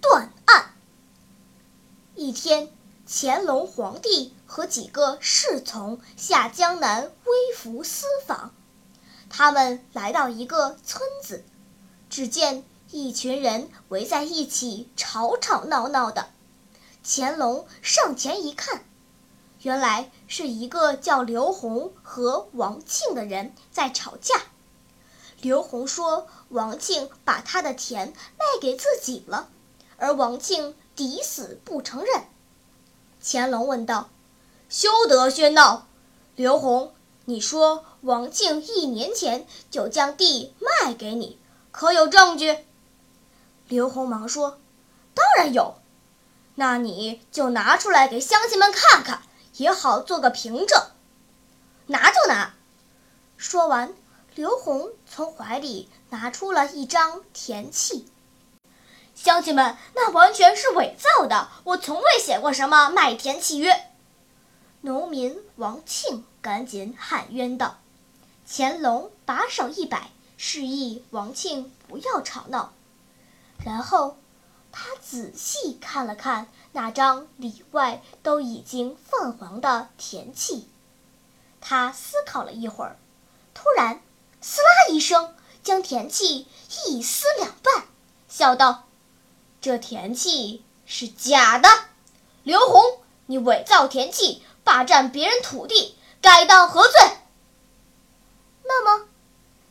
断案。一天，乾隆皇帝和几个侍从下江南微服私访。他们来到一个村子，只见一群人围在一起吵吵闹闹的。乾隆上前一看，原来是一个叫刘洪和王庆的人在吵架。刘洪说：“王庆把他的田卖给自己了。”而王庆抵死不承认。乾隆问道：“休得喧闹！刘洪，你说王庆一年前就将地卖给你，可有证据？”刘洪忙说：“当然有。那你就拿出来给乡亲们看看，也好做个凭证。拿就拿。”说完，刘洪从怀里拿出了一张田契。乡亲们，那完全是伪造的！我从未写过什么卖田契约。农民王庆赶紧喊冤道。乾隆把手一摆，示意王庆不要吵闹。然后，他仔细看了看那张里外都已经泛黄的田契。他思考了一会儿，突然“撕拉”一声，将田契一撕两半，笑道。这田契是假的，刘洪，你伪造田契，霸占别人土地，该当何罪？那么，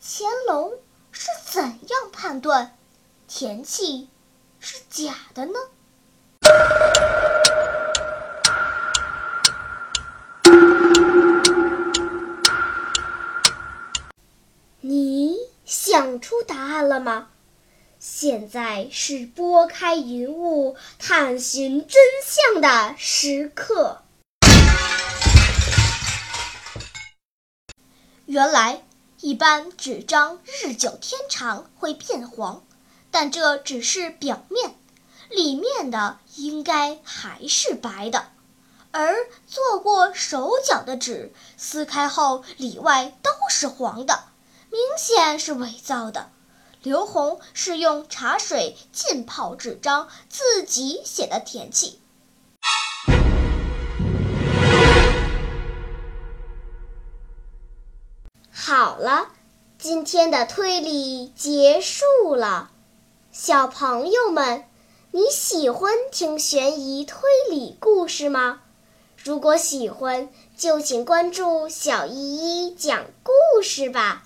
乾隆是怎样判断田契是假的呢？出答案了吗？现在是拨开云雾探寻真相的时刻。原来，一般纸张日久天长会变黄，但这只是表面，里面的应该还是白的。而做过手脚的纸，撕开后里外都是黄的，明显是伪造的。刘红是用茶水浸泡纸张，自己写的田契。好了，今天的推理结束了。小朋友们，你喜欢听悬疑推理故事吗？如果喜欢，就请关注小依依讲故事吧。